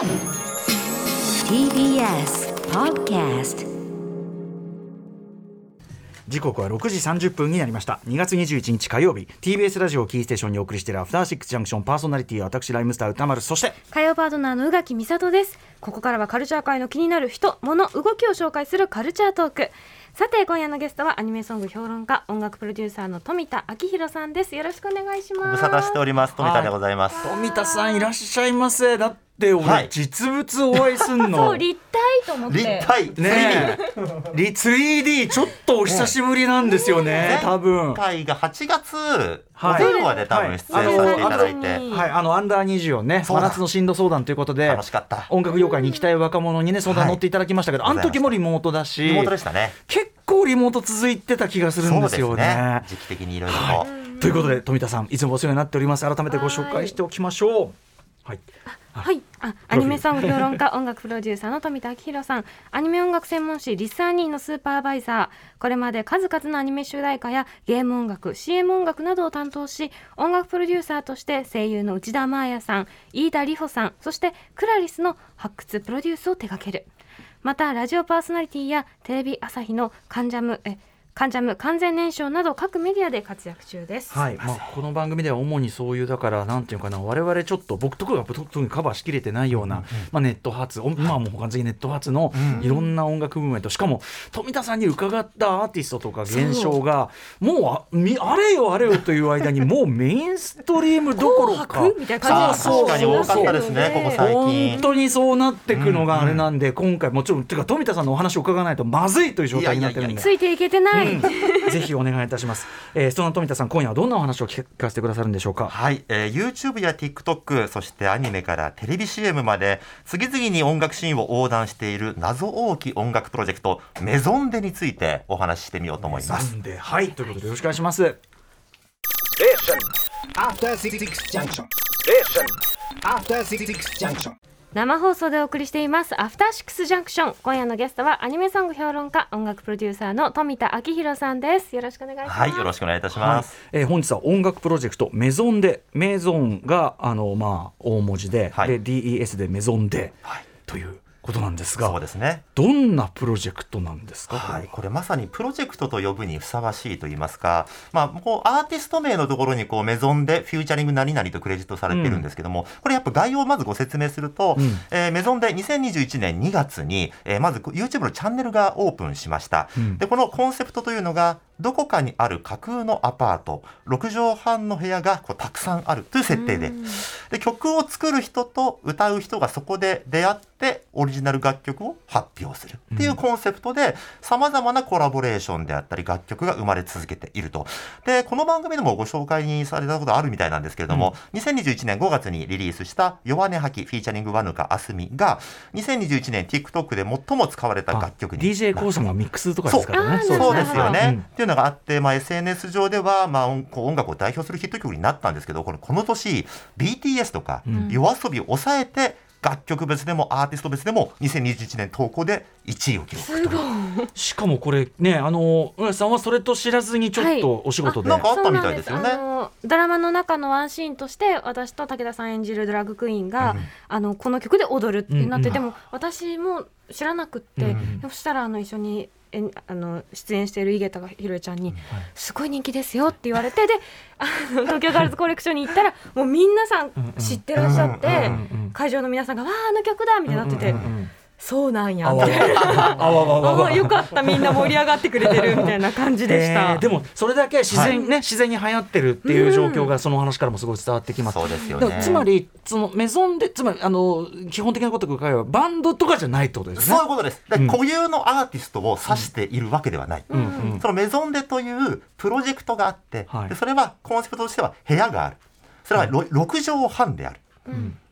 TBS Podcast 時刻は6時30分になりました。2月21日火曜日。TBS ラジオキーステーションにお送りしているアフターシックスジャンクションパーソナリティは私ライムスター歌丸そして火曜パートナーの宇垣美里です。ここからはカルチャー界の気になる人物動きを紹介するカルチャートーク。さて今夜のゲストはアニメソング評論家音楽プロデューサーの富田明宏さんです。よろしくお願いしごます。無沙汰しております。富田でござい。ます、富田さんいらっしゃいませ。だって俺、はい。実物お会いすん そのう立体と思って。立体。ねえ。リ 3D ちょっとお久しぶりなんですよね多分。回が8月はい。お電話で多分出演させていただいて、はいはい、あのアンダー24ねそうだ。真夏の進路相談ということで楽しかった。音楽業界に行きたい若者にね相談乗っていただきましたけど、はいあの時もリモートだしリモートでしたね。結構リモート続いてた気がするんですよね。時期的にいろいろと、はい、ということで富田さんいつもお世話になっております。改めてご紹介しておきましょう。はい、はい、あ。アニメソング評論家音楽プロデューサーの富田明宏さん。アニメ音楽専門誌リサーニーのスーパーバイザー。これまで数々のアニメ主題歌やゲーム音楽 CM 音楽などを担当し音楽プロデューサーとして声優の内田真彩さん飯田里穂さんそしてクラリスの発掘プロデュースを手掛ける。またラジオパーソナリティやテレビ朝日のカンジャムえカンジャム完全燃焼など各メディアで活躍中です。はい。まあ、この番組では主にそういうだからなんていうかな我々ちょっと僕とかが特にカバーしきれてないような、まあ、ネット発、おまあもう完全にネット発のいろんな音楽ムーブメントしかも富田さんに伺ったアーティストとか現象がもう。あみあれよあれよという間にもうメインストリームどころか。紅白みたいな感じそう。確かに多かったですねここ最本近当にそうなってくのがあれなんで、今回もちろんてか富田さんのお話を伺わないとまずいという状態になってるんで。ついていけてない、うんぜひお願いいたします、えー、その富田さん今夜はどんなお話を聞かせてくださるんでしょうか？はい、えー、YouTube や TikTok そしてアニメからテレビ CM まで次々に音楽シーンを横断している謎多き音楽プロジェクトメゾンデについてお話ししてみようと思います。なんではい。ということでよろしくお願いします。After Six Junction. After Six Junction. 生放送でお送りしていますアフターシックスジャンクション今夜のゲストはアニメソング評論家音楽プロデューサーの富田明宏さんです。よろしくお願いします。はいよろしくお願いいたします、はい。えー本日は音楽プロジェクトメゾンでメゾンがあのまあ大文字で、はい。で DES でメゾンで、はい。ということなんですそうがですね。どんなプロジェクトなんですか、はい、これまさにプロジェクトと呼ぶにふさわしいと言いますか、まあ、こうアーティスト名のところにこうメゾンでフューチャリング何々とクレジットされてるんですけども、これやっぱ概要をまずご説明すると、うん。えーメゾンで2021年2月に、えーまず YouTube のチャンネルがオープンしました。うん。でこのコンセプトというのがどこかにある架空のアパート6畳半の部屋がこうたくさんあるという設定でで曲を作る人と歌う人がそこで出会ってオリジナル楽曲を発表するっていうコンセプトでさまざまなコラボレーションであったり楽曲が生まれ続けていると。でこの番組でもご紹介にされたことあるみたいなんですけれども、2021年5月にリリースした「弱音吐き」フィーチャリングワヌカあすみが2021年 TikTok で最も使われた楽曲に DJ コーがミックスとかですからね。そう。そうですよね。うん。っていうのがあって、まあ、SNS 上では、まあ、音こう音楽を代表するヒット曲になったんですけどこれこの年 BTS とかん。YOASOBI を抑えて楽曲別でもアーティスト別でも2021年投稿で1位を記録。すごい。しかもこれねあの浦井さんはそれと知らずにちょっとお仕事で、なんかあったみたいですよね。ドラマの中のワンシーンとして私と武田さん演じるドラッグクイーンが、あのこの曲で踊るってなって、うんうん。でも私も知らなくって、うん。そしたらあの一緒にえんあの出演している井桁ひろえちゃんに、すごい人気ですよって言われてであの東京ガールズコレクションに行ったらもう皆さん知ってらっしゃって、会場の皆さんが「わああの曲だ!」みたいになってて、そうなんやあわみたいな。あわよかったみんな盛り上がってくれてるみたいな感じでした。えーでもそれだけ自然、ね自然に流行ってるっていう状況がその話からもすごい伝わってきます。そうですよね。つまりそのメゾンでつまりあの基本的なことを伺えばバンドとかじゃないってことですねそういう。ことです。でうん固有のアーティストを指しているわけではない。うんうんそのメゾンデというプロジェクトがあって、はいでそれはコンセプトとしては部屋がある。それはろ6畳半である。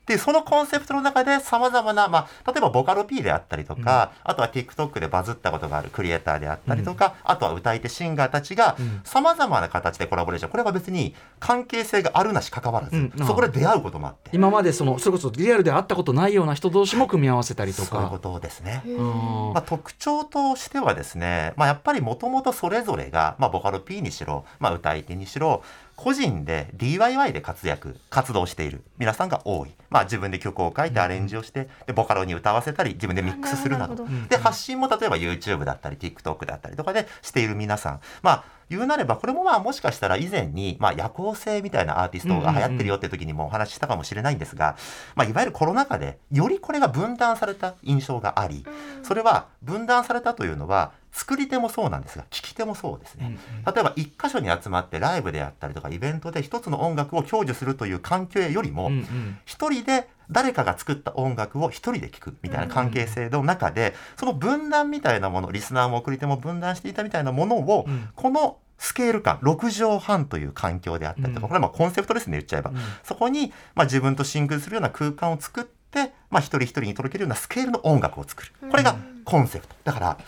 でそのコンセプトの中でさまざまな、まあ、例えばボカロ P であったりとか、あとは TikTok でバズったことがあるクリエイターであったりとか、あとは歌い手シンガーたちがさまざまな形でコラボレーション。これは別に関係性があるなし関わらず、うん。そこで出会うこともあって、今までそのそれこそリアルで会ったことないような人同士も組み合わせたりとか。そういうこ。とですね。うん。まあ、特徴としてはですね、まあ、やっぱりもともとそれぞれが、まあ、ボカロ P にしろ、まあ、歌い手にしろ個人で DIY で活躍活動している。皆さんが多い、まあ、自分で曲を書いてアレンジをしてでボカロに歌わせたり自分でミックスするなど。で発信も例えば YouTube だったり TikTok だったりとかでしている皆さん。まあ言うなればこれもまあもしかしたら以前に、まあ、夜行性みたいなアーティストが流行ってるよって時にもお話ししたかもしれないんですが、まあ、いわゆるコロナ禍でよりこれが分断された印象がありそれは分断されたというのは作り手もそうなんですが聞き手もそうですね。例えば一箇所に集まってライブであったりとかイベントで一つの音楽を享受するという環境よりもうんうん。一人で誰かが作った音楽を一人で聴くみたいな関係性の中でその分断みたいなものリスナーも送り手も分断していたみたいなものをうん。このスケール感6畳半という環境であったりとか、うん。これはまあコンセプトですね言っちゃえば、そこにまあ自分とシンクロするような空間を作って、まあ、一人一人に届けるようなスケールの音楽を作る。これがコンセプト。だから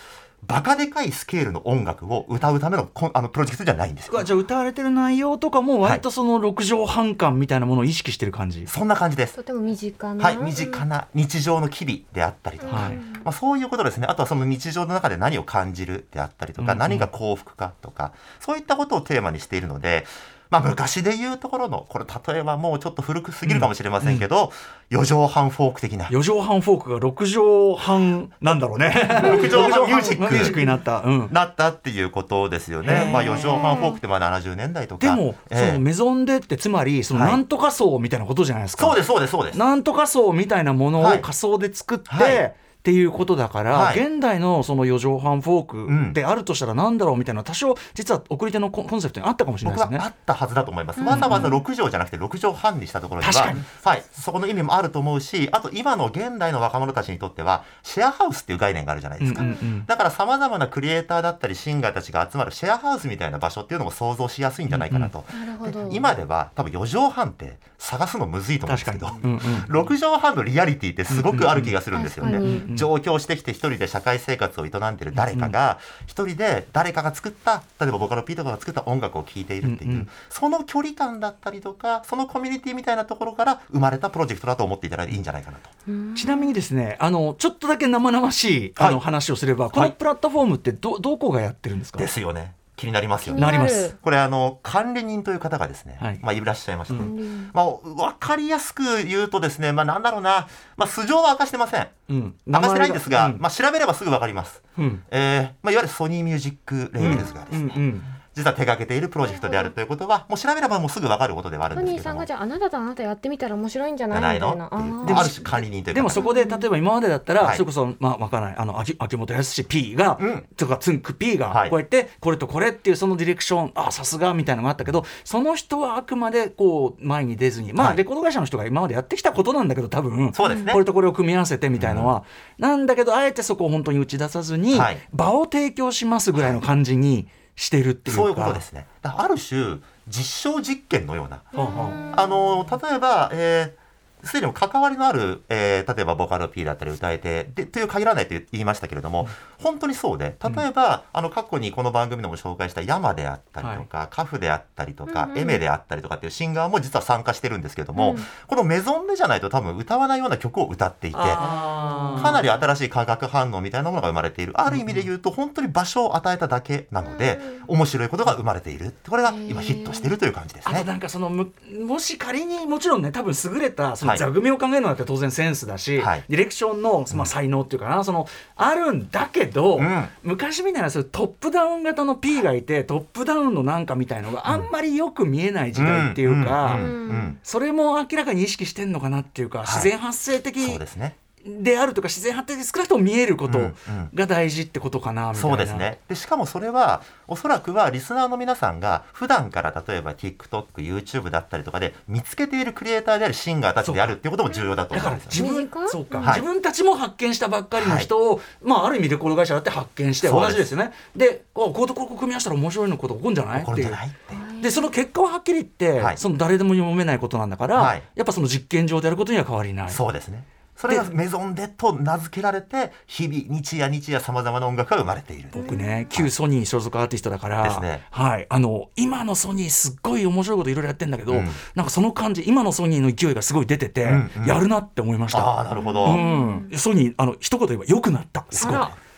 バカでかいスケールの音楽を歌うためのコンあのプロジェクトじゃないんですよ。じゃあ歌われてる内容とかも割とその6畳半感みたいなものを意識してる感じ、そんな感じです。とても身近な。はい、身近な日常の機微であったりとか、はいまあ、そういうことですね。あとはその日常の中で何を感じるであったりとか、うんうん。何が幸福かとかそういったことをテーマにしているので、まあ、昔で言うところのこれ例えばもうちょっと古くすぎるかもしれませんけど、四畳半フォーク的な。4畳半フォークが6畳半なんだろうね。6畳半ミュージック。ミュージックになった、うん、なったっていうことですよへね。ー。まあ、四畳半フォークってまあ70年代とか。でも、ええ。そのメゾンデってつまりそのはい。なんとか層みたいなことじゃないですか、そうですそうですそうです。なんとか層みたいなものをはい。仮想で作って、はいっていうことだから、はい現代のその4畳半フォうんークであるとしたらなんだろうみたいな多少実は送り手のコンセプトにあったかもしれない僕ですね。はあったはずだと思います。わざわざ6畳じゃなくて6畳半にしたところには、はい、そこの意味もあると思うし、あと今の現代の若者たちにとっては、シェアハウスっていう概念があるじゃないですか。うんうんうんだから様々なクリエイターだったりシンガーたちが集まるシェアハウスみたいな場所っていうのも想像しやすいんじゃないかなと。なるほどで今では多分4畳半って探すのむずいと思うんですけど、うんうん6畳半のリアリティってすごくある気がするんですよね。うんうんうん。上京してきて一人で社会生活を営んでる誰かが一人で誰かが作った例えばボカロ P とかが作った音楽を聴いているっていう、うんうん。その距離感だったりとかそのコミュニティみたいなところから生まれたプロジェクトだと思っていただいていいんじゃないかなと。ちなみにですねあのちょっとだけ生々しいあの、はい。話をすればこのプラットフォームってどどこがやってるんですか？ですよね気になりますよね。なります。これあの管理人という方がですね、はい。まあいらっしゃいまして、うん。まあ分かりやすく言うとですねまあなんだろうな。まあ素性は明かしてません。うん、明かしてないんですが、うん。まあ調べればすぐ分かります。うん。えーまあいわゆるソニーミュージックレーベルズがですね、うんうん実は手掛けているプロジェクトであるということはもう調べればもうすぐ分かることではあるんですけども。さんがじゃああなたとあなたやってみたら面白いんじゃじないみたいなでもある種管理人というか。でもそこで例えば今までだったら、はい。それこそまあわからない。あの秋秋元康 P が、うん。とかつんく P がはい。こうやってこれとこれっていうそのディレクションあさすがみたいなのがあったけどその人はあくまでこう前に出ずにまあはい。レコード会社の人が今までやってきたことなんだけど多分そうですね。これとこれを組み合わせてみたいのは、なんだけどあえてそこを本当に打ち出さずに、はい。場を提供しますぐらいの感じにしてるっていうか。そういうことですね。ある種実証実験のような。はあはあの例えば、えーすでに関わりのある、えー例えばボカロ P だったり歌えてでという限らないと言いましたけれども、本当にそうで例えば、あの過去にこの番組でも紹介した山であったりとか、カフであったりとか、うんうんエメであったりとかっていうシンガーも実は参加してるんですけども、うん。このメゾンでじゃないと多分歌わないような曲を歌っていて。かなり新しい化学反応みたいなものが生まれている。ある意味で言うと本当に場所を与えただけなので、面白いことが生まれているこれが今ヒットしているという感じですね。あとなんかそのむもし仮にもちろんね多分優れたそのはい。座組を考えるのだって当然センスだし、はい。ディレクションの、まあ、才能っていうかな、そのあるんだけど、うん。昔みたいなそトップダウン型の P がいてトップダウンのなんかみたいのがあんまりよく見えない時代っていうか、ん。ん。うん。それも明らかに意識してんのかなっていうか、い。自然発生的そうですね。であるとか自然発生的少なくとも見えることうんうん。が大事ってことかなみたいな。そうですね。でしかもそれはおそらくはリスナーの皆さんが普段から例えば TikTokYouTube だったりとかで見つけているクリエイターであるシンガーたちであるっていうことも重要だとだ思うんですよね。から自分身近そうか、はい。自分たちも発見したばっかりの人を、まあある意味レコード会社だって発見して同じですよね。でこうとこう組み合わせたら面白いのこと起こるんじゃない？っていう。でその結果ははっきり言って、はい。その誰でも読めないことなんだから、はい。やっぱその実験場でやることには変わりない。そうですね。それがメゾンデと名付けられて日々日夜日夜さまざまな音楽が生まれている。僕ね旧ソニー所属アーティストだから、ですね。はい、あの今のソニーすっごい面白いこといろいろやってんだけど、うん。なんかその感じ今のソニーの勢いがすごい出てて、うんうん。やるなって思いました。ああなるほど。うん、ソニーあの一言言えば良くなった。すごい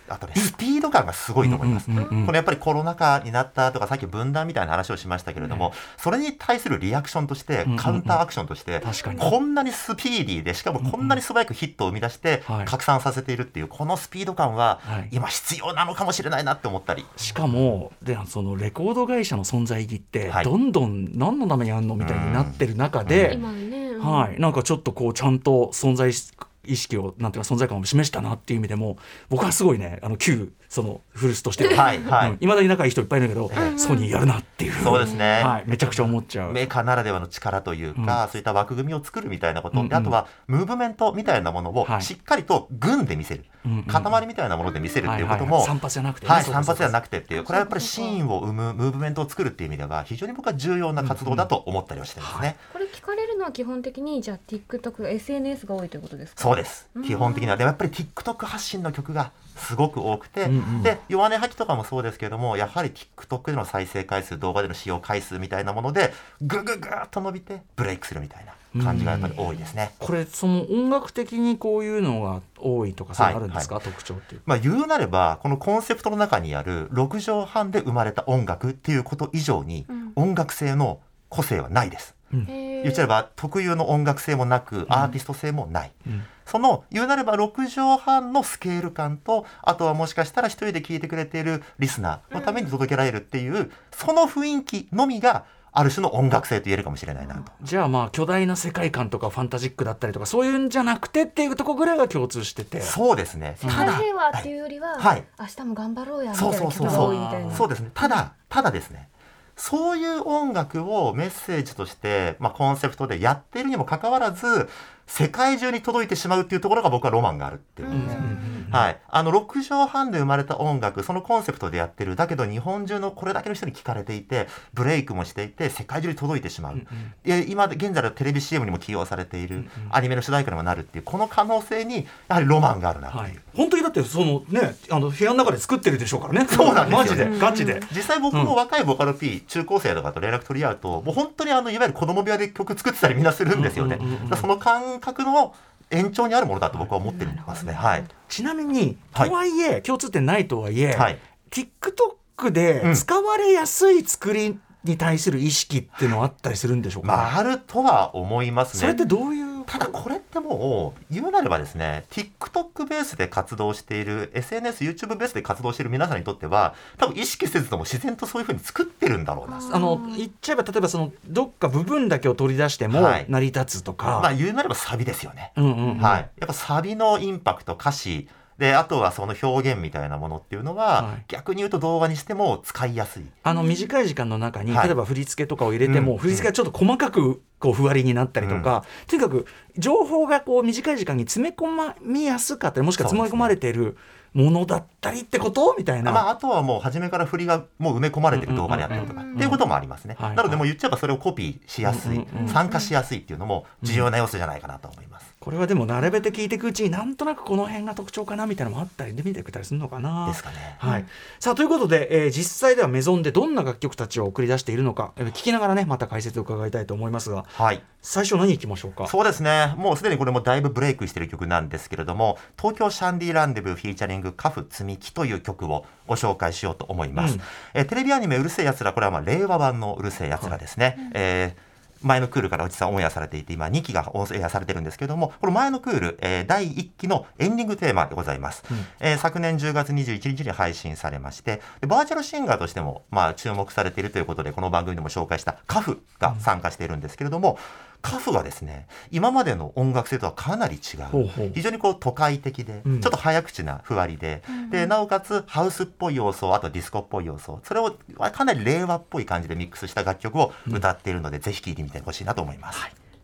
あとねスピード感がすごいと思います、このやっぱりコロナ禍になったとかさっき分断みたいな話をしましたけれども、それに対するリアクションとしてカウンターアクションとして、確かに。こんなにスピーディーでしかもこんなに素早くヒットを生み出してはい。拡散させているっていうこのスピード感ははい。今必要なのかもしれないなって思ったり、しかもでそのレコード会社の存在意義って、はい。どんどん何のためにあんのみたいになってる中で、はい、なんかちょっとこうちゃんと存在し意識をなんていうか存在感を示したなっていう意味でも僕はすごいねあの旧その古巣としては、はいはい。うん。未だに仲いい人いっぱいいるけど、ソニーやるなっていう。そうですね。はい、めちゃくちゃ思っちゃう。メーカーならではの力というか、そういった枠組みを作るみたいなこと、うんうん。であとはムーブメントみたいなものをはい。しっかりと軍で見せる、うんうん塊みたいなもので見せるっていうことも、はいはいはい。散髪じゃなくてね。はい、散髪じゃなくてっていう、これはやっぱりシーンを生む、ムーブメントを作るっていう意味では、非常に僕は重要な活動だと思ったりはしてますね。これ聞かれるのは基本的にじゃあ TikTok、SNS が多いということですか？そうです。うん基本的には。でもやっぱり TikTok 発信の曲がすごく多くて、うんうん。で弱音吐きとかもそうですけれどもやはり TikTok での再生回数動画での使用回数みたいなものでぐぐぐーっと伸びてブレイクするみたいな感じがやっぱり多いですね。これその音楽的にこういうのが多いとかそういあるんですか、特徴っていう。まあ、言うなればこのコンセプトの中にある6畳半で生まれた音楽っていうこと以上にうん。音楽性の個性はないです。言っちゃえば特有の音楽性もなくアーティスト性もない、うんその言うなれば6畳半のスケール感とあとはもしかしたら一人で聴いてくれているリスナーのために届けられるっていう、その雰囲気のみがある種の音楽性と言えるかもしれないなと。じゃあまあ巨大な世界観とかファンタジックだったりとかそういうんじゃなくてっていうところぐらいが共通してて。そうですね。世界平和っていうよりは、はい明日も頑張ろうやみたそいうなそうそうそ多いみたいうな。そうですねただただですねそういう音楽をメッセージとして、まあ、コンセプトでやっているにもかかわらず世界中に届いてしまうっていうところが僕はロマンがあるっていうことです。ね。はい、あの6畳半で生まれた音楽そのコンセプトでやってるだけど日本中のこれだけの人に聞かれていてブレイクもしていて世界中に届いてしまう、で今現在のテレビ CM にも起用されている、アニメの主題歌にもなるっていうこの可能性にやはりロマンがあるなっていう、はい、本当にだってそのねあの部屋の中で作ってるでしょうからね。そうなんですマジで。ガチで、実際僕も若いボカロ P、中高生とかと連絡取り合うともう本当にあのいわゆる子供部屋で曲作ってたりみんなするんですよね、うんうんうんうんだからその感覚の延長にあるものだと僕は思ってますね。はい。ちなみにはい。とはいえ、共通点ないとはいえ、はい。TikTok で使われやすい作りに対する意識っていうのはあったりするんでしょうか、まああるとは思いますね。それってどういうただこれってもう言うなればですね TikTok ベースで活動している SNSYouTube ベースで活動している皆さんにとっては多分意識せずとも自然とそういうふうに作ってるんだろうな。あの言っちゃえば例えばそのどっか部分だけを取り出してもはい。成り立つとか、まあ言うなればサビですよね、うんうんうん。はい、やっぱサビのインパクト歌詞であとはその表現みたいなものっていうのは、はい。逆に言うと動画にしても使いやすい。あの短い時間の中に、はい。例えば振り付けとかを入れても、うん。振り付けがちょっと細かくこうふわりになったりとか、とにかく情報がこう短い時間に詰め込みやすかったりもしくは詰め込まれているものだったりってこと？みたいな。まあ、あとはもう初めから振りがもう埋め込まれてる動画であったりとかうんうんうん。っていうこともありますね、はいなのでもう言っちゃえばそれをコピーしやすい、うんうんうん。参加しやすいっていうのも重要な要素じゃないかなと思います、これはでも並べて聞いていくうちになんとなくこの辺が特徴かなみたいなのもあったりで見てくれたりするのかな。ですかね。はい、さあということで、えー実際ではメゾンでどんな楽曲たちを送り出しているのか、えー聞きながらねまた解説を伺いたいと思いますが。はい。最初何いきましょうか？そうですね。もうすでにこれもだいぶブレイクしてる曲なんですけれども東京シャンディランデブーフィーチャリングカフ積み木という曲をご紹介しようと思います、うん。えーテレビアニメうるせえやつらこれはまあ令和版のうるせえやつらですね、えー前のクールから実はオンエアされていて今2期がオンエアされてるんですけれどもこの前のクール、えー第1期のエンディングテーマでございます、えー昨年10月21日に配信されましてでバーチャルシンガーとしても、まあ、注目されているということでこの番組でも紹介したカフが参加しているんですけれども、カフはですね今までの音楽性とはかなり違う。ほうほう。非常にこう都会的で、うん。ちょっと早口なふわりで,、でなおかつハウスっぽい要素あとディスコっぽい要素それをかなり令和っぽい感じでミックスした楽曲を歌っているので、ぜひ聴いてみてほしいなと思います。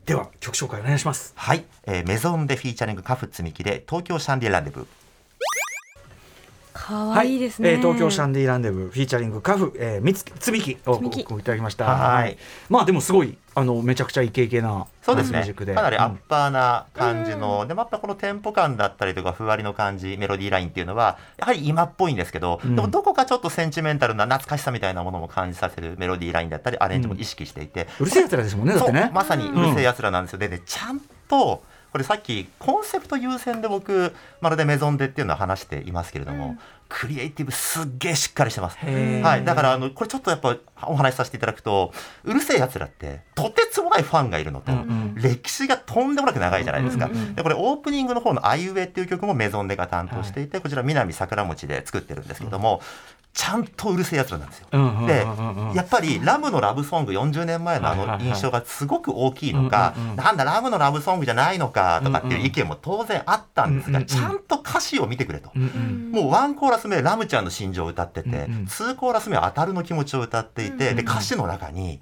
では曲紹介お願いします。はい、えーメゾンでフィーチャリングカフ積み木で東京シャンディランデブー可愛いですね、えー東京シャンディランデブーフィーチャリングカフ、えー、みつつみきをつみき。ごごいただきました。はい。まあでもすごいあのめちゃくちゃイケイケなそうですね。かなりアッうんパーな感じの、でもやっぱこのテンポ感だったりとかふわりの感じメロディーラインっていうのはやはり今っぽいんですけど、うん。でもどこかちょっとセンチメンタルな懐かしさみたいなものも感じさせるメロディーラインだったりアレンジも意識していて、うるせえやつらですもんねだってね。まさにうるせえやつらなんですよ、でねちゃんとここれさっきコンセプト優先で僕まるでメゾンでっていうのは話していますけれども、クリエイティブすっげえしっかりしてます。はい、だからあのこれちょっとやっぱお話しさせていただくとうるせえやつらってとてつもないファンがいるのと、うんうん。歴史がとんでもなく長いじゃないですか。うんうんうんでこれオープニングの方の「あいうえ」っていう曲もメゾンデが担当していて、こちら南桜餅で作ってるんですけども、ちゃんとうるせえやつらなんですよ。うんうんうんでうんうん。やっぱりラムのラブソング40年前のあのはいはいはい印象がすごく大きいのか、うんうんうん。なんだラムのラブソングじゃないのかとかっていう意見も当然あったんですが、うんうんうん。ちゃんと歌詞を見てくれと。うんうん。もうワンコーラス目ラムちゃんの心情を歌ってて、うんうん。コーラス目は当たるの気持ちを歌っていて、で歌詞の中に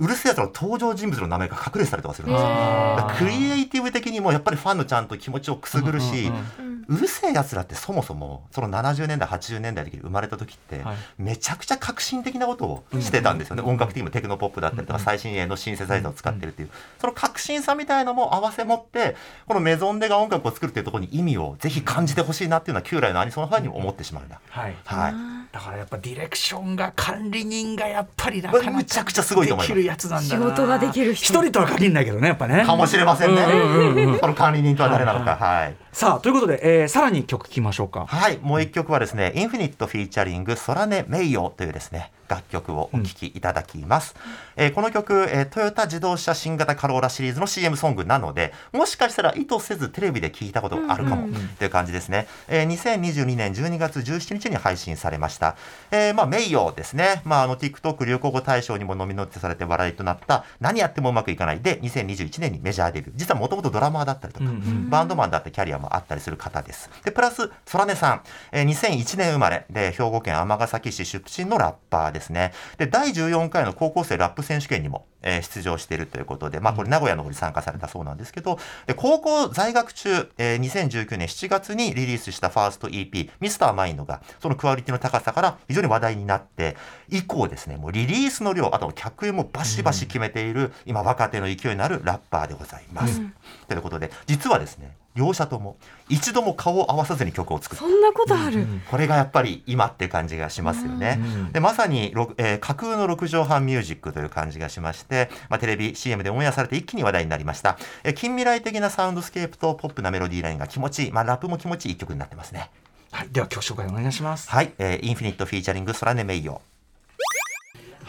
うるせえやつの登場人物の名前が隠れてたりとかするんですよ。クリエイティブ的にもやっぱりファンのちゃんと気持ちをくすぐるし、うるせえやつらってそもそもその70年代80年代的に生まれた時って、はい。めちゃくちゃ革新的なことをしてたんですよね、音楽的にもテクノポップだったりとか、最新鋭のシンセサイザーを使ってるっていう、その革新さみたいのも合わせ持ってこのメゾンデが音楽を作るっていうところに意味をぜひ感じてほしいなっていうのは旧来のアニソンファンにも思ってしまうな、はい。はい、だからやっぱディレクションが管理人がやっぱりなかなかむちゃくちゃすごいと思いますやつなんだな。仕事ができる人。一人とは限らないけどねやっぱね。かもしれませんね、その管理人とは誰なのか。はいさあということで、えーさらに曲聴きましょうか。はい、もう一曲はですね、インフィニット featuring 空音 meiyo というですね、楽曲をお聴きいただきます。えーこの曲、えートヨタ自動車新型カローラシリーズの CM ソングなので、もしかしたら意図せずテレビで聞いたことがあるかもという感じですね。えー2022年12月17日に配信されました。えーまあ、メイヨですね。まあ、あの、TikTok 流行語大賞にもノミネートされて話題となった、何やってもうまくいかないで、2021年にメジャーデビュー。実はもともとドラマーだったりとか、うんうんバンドマンだってキャリアもあったりする方です。で、プラス、ソラネさん、えー2001年生まれで、兵庫県尼崎市出身のラッパーですね。で、第14回の高校生ラップ選手権にも、えー出場しているということで、まあ、これ名古屋の方に参加されたそうなんですけど、で、高校在学中、えー2019年7月にリリースしたファースト EP、 Mr.mind が、そのクオリティの高さから非常に話題になって、以降ですね、もうリリースの量、あと客演もバシバシ決めている、今若手の勢いのあるラッパーでございます。ということで、実はですね、両者とも一度も顔を合わさずに曲を作ってそんなことある、これがやっぱり今っていう感じがしますよね。うんでまさに、ろえー架空の6畳半ミュージックという感じがしまして、まあ、テレビ CM でオンエアされて一気に話題になりました、えー近未来的なサウンドスケープとポップなメロディーラインが気持ちいい、まあ、ラップも気持ちいい一曲になってますね。はい、では曲紹介お願いします。はい、えーインフィニットフィーチャリングソラネメイヨ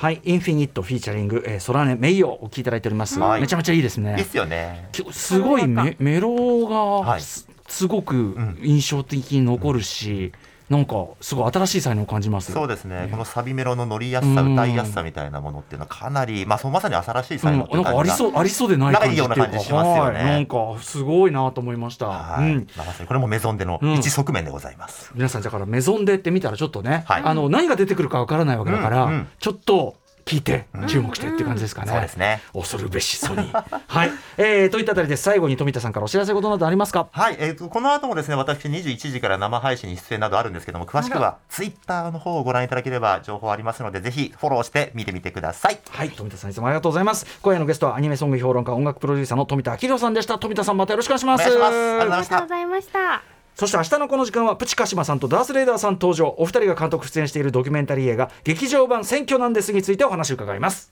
はいインフィニットフィーチャリング、えー、ソラネメイヨお聴きいただいております、はい。めちゃめちゃいいですね。いいっすよね。きすごいメメロがはい。す,、すごくん。印象的に残るし、なんかすごい新しい才能を感じますそうですね、このサビメロの乗りやすさ、うん。歌いやすさみたいなものっていうのはかなり、まあ、そうまさに新しい才能ってうん、なんかありそうありそうでない感じっていうかないような感じしますよね。はい。なんかすごいなと思いました、はい、うん。まさにこれもメゾンでのうん。一側面でございます。皆さんだからメゾンでって見たらちょっとね、はい。あの何が出てくるかわからないわけだから、うんうん。ちょっと聞いて注目してっていう感じですかね。そうですね。恐るべしソニー。はい、えー、といったあたりで最後に富田さんからお知らせことなどありますか？はい、えーと、この後もですね、私21時から生配信に出演などあるんですけども、詳しくはツイッターの方をご覧いただければ情報ありますので、ぜひフォローして見てみてください。はい、富田さんいつもありがとうございます。今夜のゲストはアニメソング評論家、音楽プロデューサーの富田明宏さんでした。富田さんまたよろしくお願いします。お願いしますありがとうございあましたそして明日のこの時間はプチカシマさんとダースレーダーさん登場お二人が監督出演しているドキュメンタリー映画劇場版選挙なんですについてお話を伺います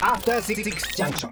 After 66 Junction.